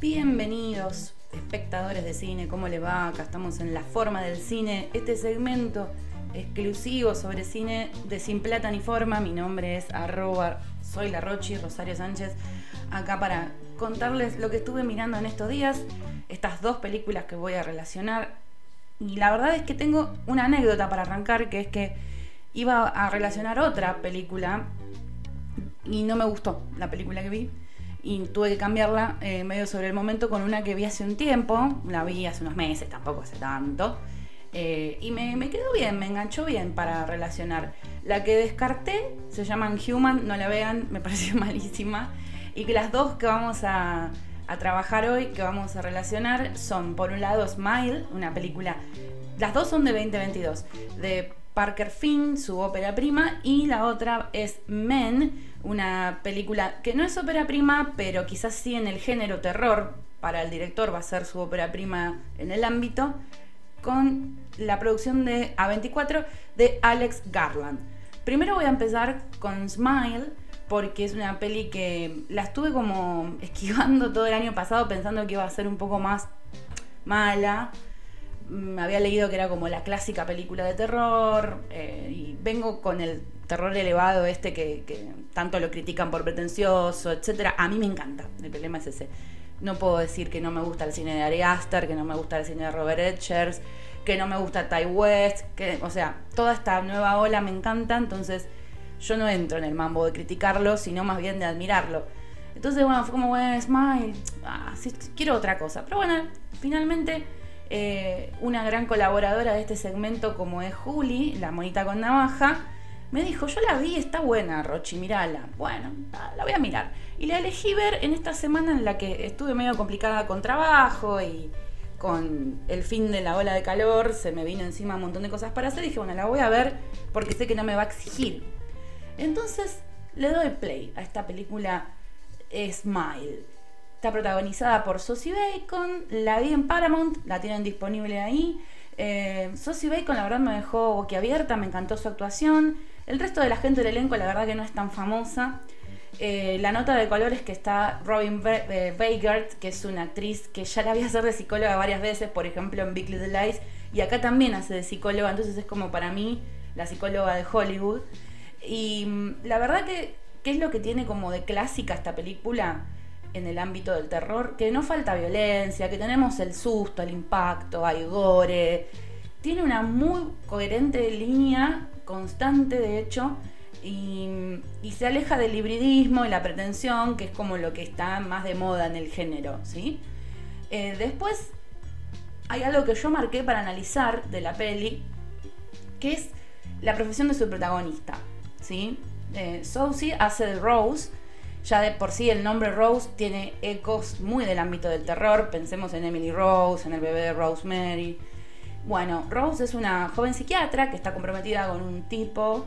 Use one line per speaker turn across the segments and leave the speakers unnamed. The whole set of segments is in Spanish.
Bienvenidos, espectadores de cine, ¿cómo le va? Acá estamos en La Forma del Cine, este segmento exclusivo sobre cine de Sin Plata ni Forma. Mi nombre es arroba, soy la Rochi, Rosario Sánchez, acá para contarles lo que estuve mirando en estos días, estas dos películas que voy a relacionar. Y la verdad es que tengo una anécdota para arrancar, que es que iba a relacionar otra película y no me gustó la película que vi y tuve que cambiarla eh, medio sobre el momento con una que vi hace un tiempo, la vi hace unos meses, tampoco hace tanto, eh, y me, quedó bien, me enganchó bien para relacionar. La que descarté se llama Human, no la vean, me pareció malísima, y que las dos que vamos a, a trabajar hoy, que vamos a relacionar, son por un lado Smile, una película, las dos son de 2022, de Parker Finn, su ópera prima, y la otra es Men, una película que no es ópera prima, pero quizás sí en el género terror, para el director va a ser su ópera prima en el ámbito, con la producción de A24 de Alex Garland. Primero voy a empezar con Smile, porque es una peli que la estuve como esquivando todo el año pasado pensando que iba a ser un poco más mala me había leído que era como la clásica película de terror eh, y vengo con el terror elevado este que, tanto lo critican por pretencioso, etcétera. A mí me encanta, el problema es ese. No puedo decir que no me gusta el cine de Ari Aster, que no me gusta el cine de Robert Edgers, que no me gusta Ty West, que, o sea, toda esta nueva ola me encanta, entonces yo no entro en el mambo de criticarlo, sino más bien de admirarlo. Entonces, bueno, fue como, bueno, Smile, ah, quiero otra cosa. Pero bueno, finalmente eh, una gran colaboradora de este segmento como es Juli, la monita con navaja, me dijo, yo la vi, está buena, Rochi, mirala. Bueno, la voy a mirar. Y la elegí ver en esta semana en la que estuve medio complicada con trabajo y con el fin de la ola de calor, se me vino encima un montón de cosas para hacer dije, bueno, la voy a ver porque sé que no me va a exigir. Entonces le doy play a esta película Smile. Está protagonizada por Sosie Bacon, la vi en Paramount, la tienen disponible ahí. Eh, Bacon la verdad me dejó boquiabierta, me encantó su actuación. El resto de la gente del elenco la verdad que no es tan famosa. Eh, la nota de color es que está Robin Weigert, que es una actriz que ya la vi hacer de psicóloga varias veces, por ejemplo en Big Little Lies, y acá también hace de psicóloga, entonces es como para mí la psicóloga de Hollywood. Y mm, la verdad que, ¿qué es lo que tiene como de clásica esta película? en el ámbito del terror, que no falta violencia, que tenemos el susto, el impacto, hay gore. Tiene una muy coherente línea, constante de hecho, y, se aleja del hibridismo y la pretensión, que es como lo que está más de moda en el género, ¿sí? Eh, después hay algo que yo marqué para analizar de la peli, que es la profesión de su protagonista, ¿sí? Eh, hace de Rose, ya de por sí el nombre Rose tiene ecos muy del ámbito del terror. Pensemos en Emily Rose, en el bebé de Rosemary. Bueno, Rose es una joven psiquiatra que está comprometida con un tipo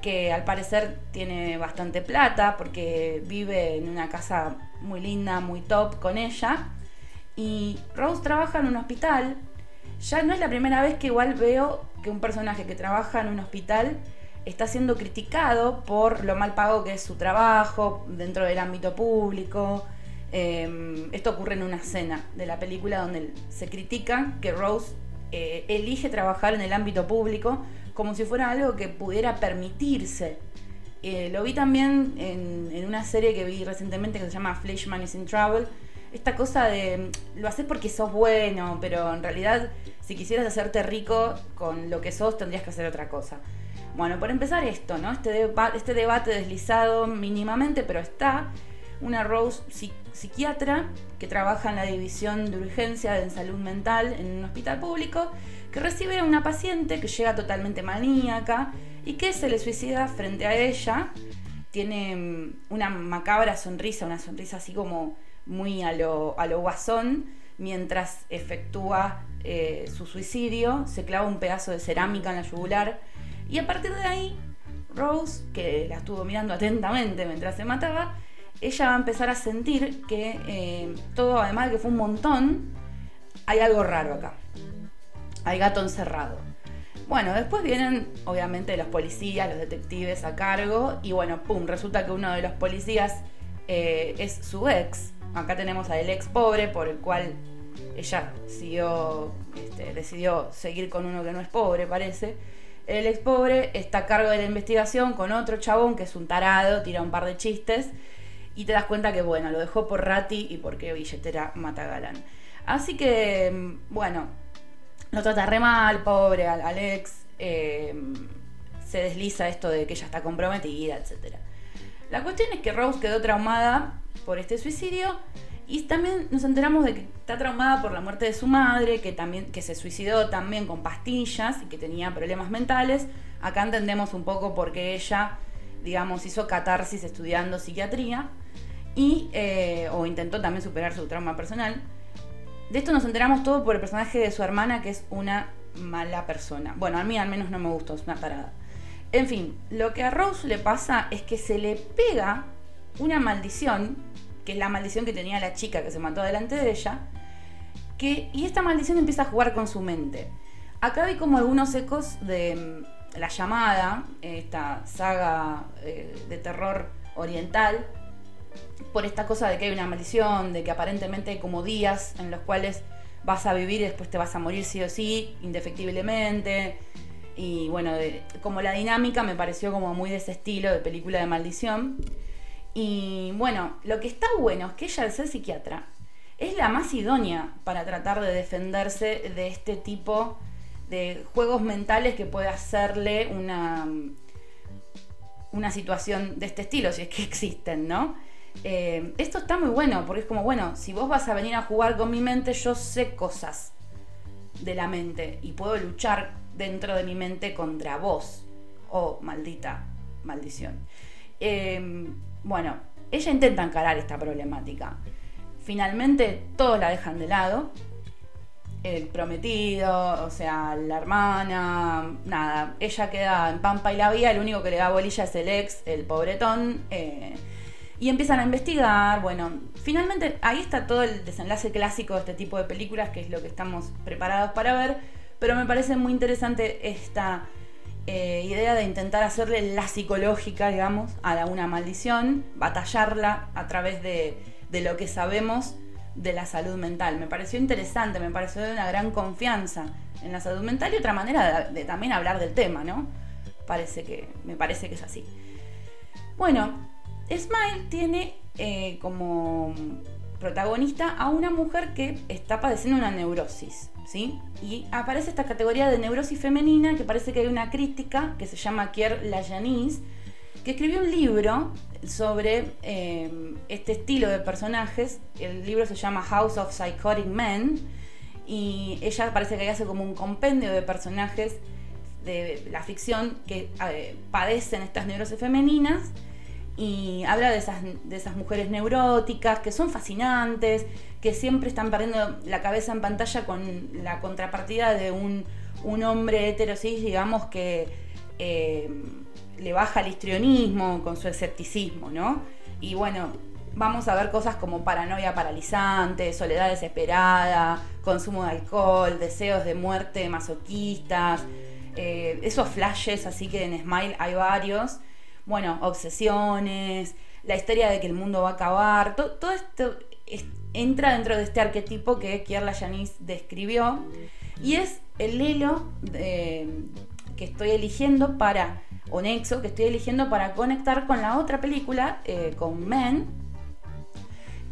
que al parecer tiene bastante plata porque vive en una casa muy linda, muy top con ella. Y Rose trabaja en un hospital. Ya no es la primera vez que igual veo que un personaje que trabaja en un hospital está siendo criticado por lo mal pago que es su trabajo dentro del ámbito público. Em, esto ocurre en una escena de la película donde se critica que Rose eh, elige trabajar en el ámbito público como si fuera algo que pudiera permitirse. Eh, lo vi también en, una serie que vi recientemente que se llama Fleshman is in Trouble. Esta cosa de lo haces porque sos bueno, pero en realidad si quisieras hacerte rico con lo que sos tendrías que hacer otra cosa. Bueno, por empezar esto, ¿no? Este, este debate deslizado mínimamente, pero está una Rose psiquiatra que trabaja en la división de urgencia en salud mental en un hospital público, que recibe a una paciente que llega totalmente maníaca y que se le suicida frente a ella. Tiene mm, una macabra sonrisa, una sonrisa así como muy a lo, a lo guasón, mientras efectúa eh, su suicidio, se clava un pedazo de cerámica en la yugular y a partir de ahí, Rose, que la estuvo mirando atentamente mientras se mataba, ella va a empezar a sentir que eh, todo, además de que fue un montón, hay algo raro acá. Hay gato encerrado. Bueno, después vienen obviamente los policías, los detectives a cargo y bueno, pum, resulta que uno de los policías eh, es su ex. Acá tenemos al ex pobre por el cual ella siguió, este, decidió seguir con uno que no es pobre, parece. El ex pobre está a cargo de la investigación con otro chabón que es un tarado, tira un par de chistes y te das cuenta que, bueno, lo dejó por Rati y porque billetera mata galán. Así que, mm, bueno, lo trata re mal, pobre, al Alex. Em, se desliza esto de que ella está comprometida, etc. La cuestión es que Rose quedó traumada por este suicidio y también nos enteramos de que está traumada por la muerte de su madre, que también que se suicidó también con pastillas y que tenía problemas mentales. Acá entendemos un poco por qué ella, digamos, hizo catarsis estudiando psiquiatría y eh, o intentó también superar su trauma personal. De esto nos enteramos todo por el personaje de su hermana, que es una mala persona. Bueno, a mí al menos no me gustó, es una parada. En fin, lo que a Rose le pasa es que se le pega una maldición, que es la maldición que tenía la chica que se mató delante de ella, que, y esta maldición empieza a jugar con su mente. Acá vi como algunos ecos de mm, La llamada, esta saga eh, de terror oriental, por esta cosa de que hay una maldición, de que aparentemente hay como días en los cuales vas a vivir y después te vas a morir sí o sí, indefectiblemente. Y bueno, como la dinámica me pareció como muy de ese estilo de película de maldición. Y bueno, lo que está bueno es que ella, al ser psiquiatra, es la más idónea para tratar de defenderse de este tipo de juegos mentales que puede hacerle una, una situación de este estilo, si es que existen, ¿no? Eh, esto está muy bueno, porque es como, bueno, si vos vas a venir a jugar con mi mente, yo sé cosas de la mente y puedo luchar dentro de mi mente contra vos. Oh, maldita maldición. Eh, bueno, ella intenta encarar esta problemática. Finalmente todos la dejan de lado. El prometido, o sea, la hermana, nada. Ella queda en Pampa y la Vía, el único que le da bolilla es el ex, el pobretón. Eh, y empiezan a investigar, bueno, finalmente ahí está todo el desenlace clásico de este tipo de películas, que es lo que estamos preparados para ver, pero me parece muy interesante esta eh, idea de intentar hacerle la psicológica, digamos, a una maldición, batallarla a través de, lo que sabemos de la salud mental. Me pareció interesante, me pareció de una gran confianza en la salud mental y otra manera de, de también hablar del tema, ¿no? Parece que, me parece que es así. Bueno, Smile tiene eh, como protagonista a una mujer que está padeciendo una neurosis, ¿sí? Y aparece esta categoría de neurosis femenina que parece que hay una crítica que se llama Kier Lajanis, que escribió un libro sobre eh, este estilo de personajes. El libro se llama House of Psychotic Men y ella parece que hace como un compendio de personajes de la ficción que eh, padecen estas neurosis femeninas y habla de esas, de esas mujeres neuróticas que son fascinantes, que siempre están perdiendo la cabeza en pantalla con la contrapartida de un, hombre heterosis, digamos, que eh, le baja el histrionismo con su escepticismo, ¿no? Y bueno, vamos a ver cosas como paranoia paralizante, soledad desesperada, consumo de alcohol, deseos de muerte masoquistas, eh, esos flashes, así que en Smile hay varios bueno, obsesiones, la historia de que el mundo va a acabar, todo esto entra dentro de este arquetipo que Kierla Yanis describió y es el hilo que estoy eligiendo para, o nexo que estoy eligiendo para conectar con la otra película, eh, con Men,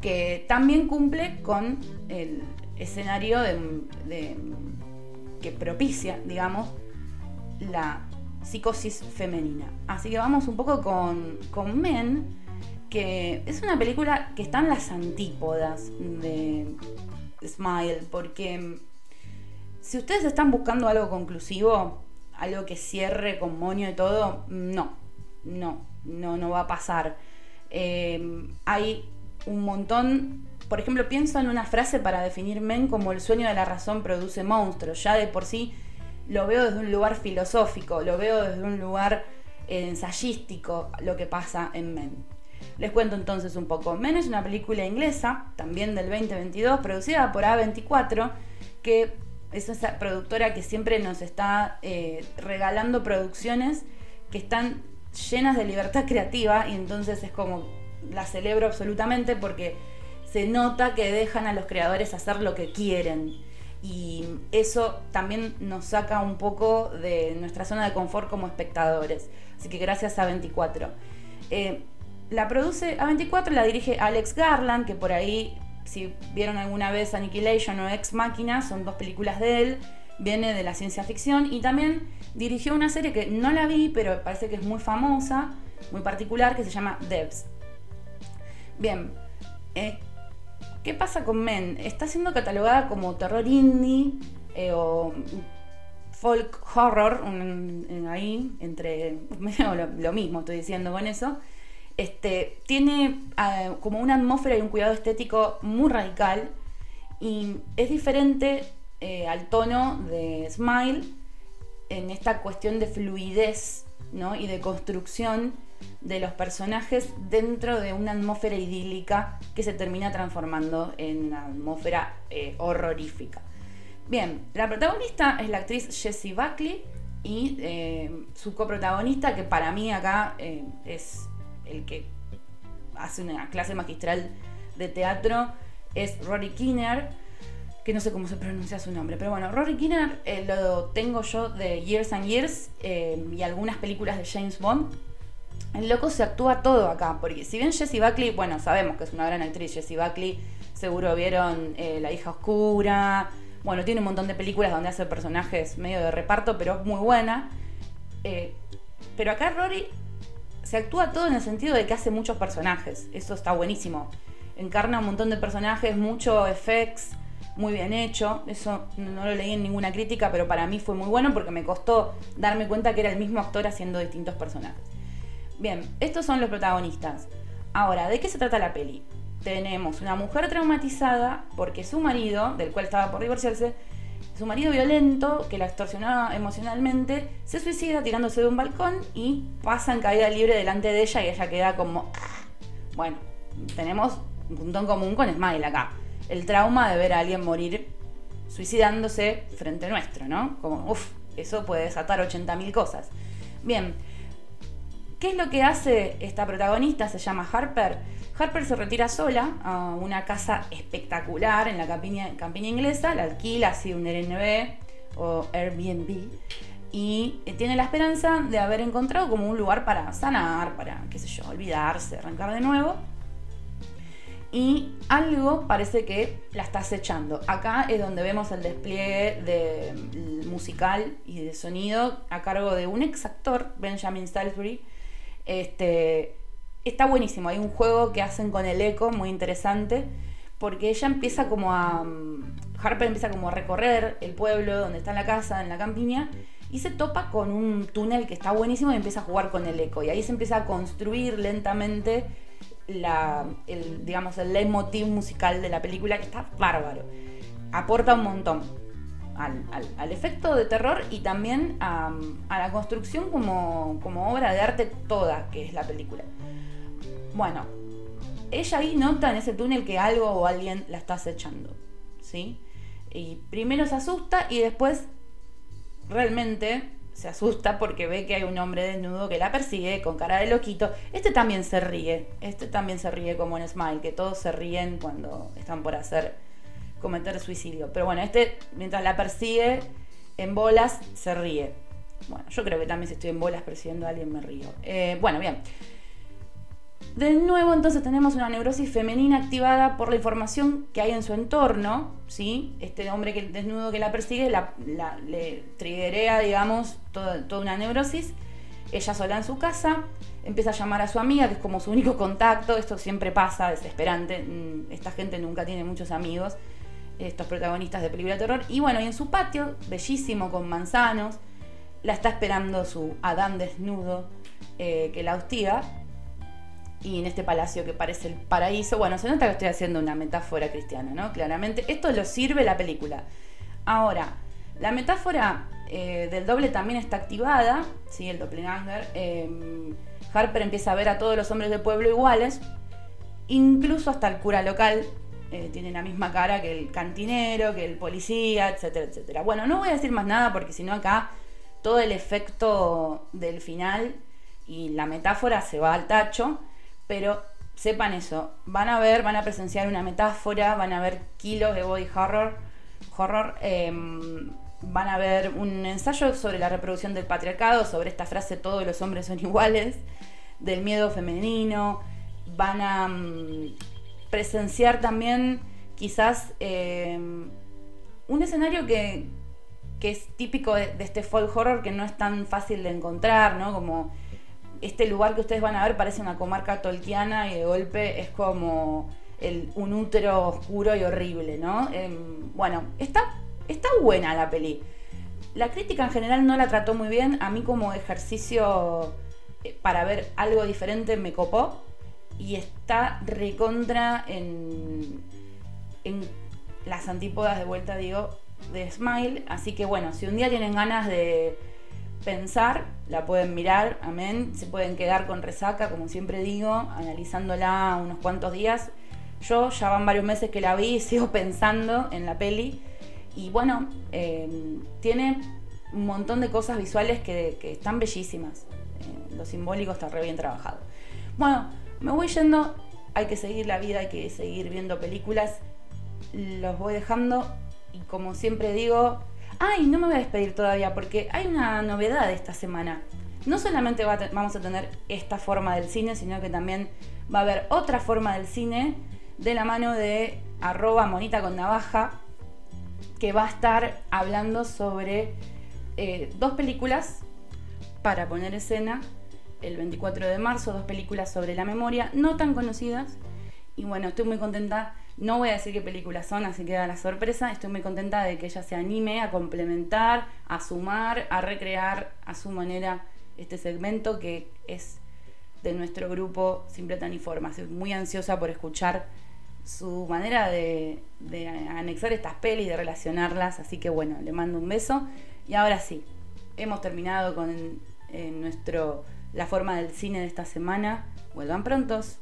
que también cumple con el escenario que propicia, digamos, la psicosis femenina. Así que vamos un poco con, con Men, que es una película que está en las antípodas de Smile, porque si ustedes están buscando algo conclusivo, algo que cierre con moño y todo, no, no, no, no va a pasar. Eh, hay un montón, por ejemplo, pienso en una frase para definir Men como el sueño de la razón produce monstruos. Ya de por sí lo veo desde un lugar filosófico, lo veo desde un lugar ensayístico lo que pasa en Men. Les cuento entonces un poco. Men es una película inglesa, también del 2022, producida por A24, que es esa productora que siempre nos está eh, regalando producciones que están llenas de libertad creativa y entonces es como la celebro absolutamente porque se nota que dejan a los creadores hacer lo que quieren y eso también nos saca un poco de nuestra zona de confort como espectadores. Así que gracias a 24. Eh, la produce A24, la dirige Alex Garland, que por ahí, si vieron alguna vez Annihilation o Ex Máquina, son dos películas de él, viene de la ciencia ficción y también dirigió una serie que no la vi, pero parece que es muy famosa, muy particular, que se llama Devs. Bien, eh, ¿qué pasa con Men? Está siendo catalogada como terror indie eh, o folk horror, ahí, entre lo, mismo estoy diciendo con eso. Este, tiene ah, como una atmósfera y un cuidado estético muy radical y es diferente eh, al tono de Smile en esta cuestión de fluidez y de construcción de los personajes dentro de una atmósfera idílica que se termina transformando en una atmósfera eh, horrorífica. Bien, la protagonista es la actriz Jessie Buckley y eh, su coprotagonista, que para mí acá eh, es el que hace una clase magistral de teatro, es Rory Kinner, que no sé cómo se pronuncia su nombre, pero bueno, Rory Kinner eh, lo tengo yo de Years and Years y algunas películas de James Bond. El loco se actúa todo acá, porque si bien Jessie Buckley, bueno, sabemos que es una gran actriz, Jessie Buckley, seguro vieron La hija oscura, bueno, tiene un montón de películas donde hace personajes medio de reparto, pero es muy buena. Eh, pero acá Rory se actúa todo en el sentido de que hace muchos personajes. Eso está buenísimo. Encarna un montón de personajes, mucho effects, muy bien hecho. Eso no lo leí en ninguna crítica, pero para mí fue muy bueno porque me costó darme cuenta que era el mismo actor haciendo distintos personajes. Bien, estos son los protagonistas. Ahora, ¿de qué se trata la peli? tenemos una mujer traumatizada porque su marido, del cual estaba por divorciarse, su marido violento, que la extorsionaba emocionalmente, se suicida tirándose de un balcón y pasa en caída libre delante de ella y ella queda como... Bueno, tenemos un punto en común con Smile acá. El trauma de ver a alguien morir suicidándose frente nuestro, ¿no? Como, uff, eso puede desatar 80.000 cosas. Bien, ¿qué es lo que hace esta protagonista? Se llama Harper Harper se retira sola a una casa espectacular en la campiña, inglesa, la alquila así un Airbnb o Airbnb y tiene la esperanza de haber encontrado como un lugar para sanar, para, qué sé yo, olvidarse, arrancar de nuevo. Y algo parece que la está acechando. Acá es donde vemos el despliegue de, mm, musical y de sonido a cargo de un ex actor, Benjamin Salisbury, este, está buenísimo. Hay un juego que hacen con el eco muy interesante. Porque ella empieza como a. Mm, Harper empieza como a recorrer el pueblo donde está la casa, en la campiña, y se topa con un túnel que está buenísimo y empieza a jugar con el eco. Y ahí se empieza a construir lentamente la, el, digamos, el leitmotiv musical de la película, que está bárbaro. Aporta un montón al, efecto de terror y también a, a la construcción como, como obra de arte toda que es la película. Bueno, ella ahí nota en ese túnel que algo o alguien la está acechando, ¿sí? Y primero se asusta y después realmente se asusta porque ve que hay un hombre desnudo que la persigue con cara de loquito. Este también se ríe, este también se ríe como en Smile, que todos se ríen cuando están por hacer cometer suicidio. Pero bueno, este mientras la persigue en bolas se ríe. Bueno, yo creo que también si estoy en bolas persiguiendo a alguien me río. Eh, bueno, bien. De nuevo, entonces tenemos una neurosis femenina activada por la información que hay en su entorno, ¿sí? Este hombre que, desnudo que la persigue la, le triggerea, digamos, toda, toda una neurosis. Ella sola en su casa, empieza a llamar a su amiga, que es como su único contacto. Esto siempre pasa, desesperante. Mm, esta gente nunca tiene muchos amigos, estos protagonistas de película de terror. Y bueno, y en su patio, bellísimo, con manzanos, la está esperando su Adán desnudo eh, que la hostiga y en este palacio que parece el paraíso. Bueno, se nota que estoy haciendo una metáfora cristiana, ¿no? Claramente. Esto lo sirve la película. Ahora, la metáfora eh, del doble también está activada, ¿sí? El doppelganger. Eh, Harper empieza a ver a todos los hombres del pueblo iguales, incluso hasta el cura local, eh, tiene la misma cara que el cantinero, que el policía, etcétera, etcétera. Bueno, no voy a decir más nada porque si no acá todo el efecto del final y la metáfora se va al tacho, pero sepan eso, van a ver, van a presenciar una metáfora, van a ver kilos de body horror, horror em, van a ver un ensayo sobre la reproducción del patriarcado, sobre esta frase todos los hombres son iguales, del miedo femenino, van a mm, presenciar también quizás em, un escenario que, es típico de, este folk horror que no es tan fácil de encontrar, ¿no? Como este lugar que ustedes van a ver parece una comarca tolkiana y de golpe es como un útero oscuro y horrible, ¿no? Em, bueno, está, está buena la peli. La crítica en general no la trató muy bien. A mí como ejercicio eh, para ver algo diferente me copó y está recontra en, en las antípodas de vuelta, digo, de Smile. Así que bueno, si un día tienen ganas de pensar, la pueden mirar, amén. Se pueden quedar con resaca, como siempre digo, analizándola unos cuantos días. Yo ya van varios meses que la vi y sigo pensando en la peli. Y bueno, eh, tiene un montón de cosas visuales que, están bellísimas. Eh, lo simbólico está re bien trabajado. Bueno, me voy yendo, hay que seguir la vida, hay que seguir viendo películas. Los voy dejando y como siempre digo, ay, no me voy a despedir todavía porque hay una novedad esta semana. No solamente vamos a tener esta forma del cine, sino que también va a haber otra forma del cine de la mano de arroba monita con navaja, que va a estar hablando sobre eh, dos películas para poner escena el 24 de marzo, dos películas sobre la memoria, no tan conocidas. Y bueno, estoy muy contenta. No voy a decir qué películas son, así que da la sorpresa. Estoy muy contenta de que ella se anime a complementar, a sumar, a recrear a su manera este segmento que es de nuestro grupo Simple Tan Forma. Estoy muy ansiosa por escuchar su manera de, de anexar estas pelis, de relacionarlas. Así que bueno, le mando un beso. Y ahora sí, hemos terminado con nuestro la forma del cine de esta semana. Vuelvan prontos.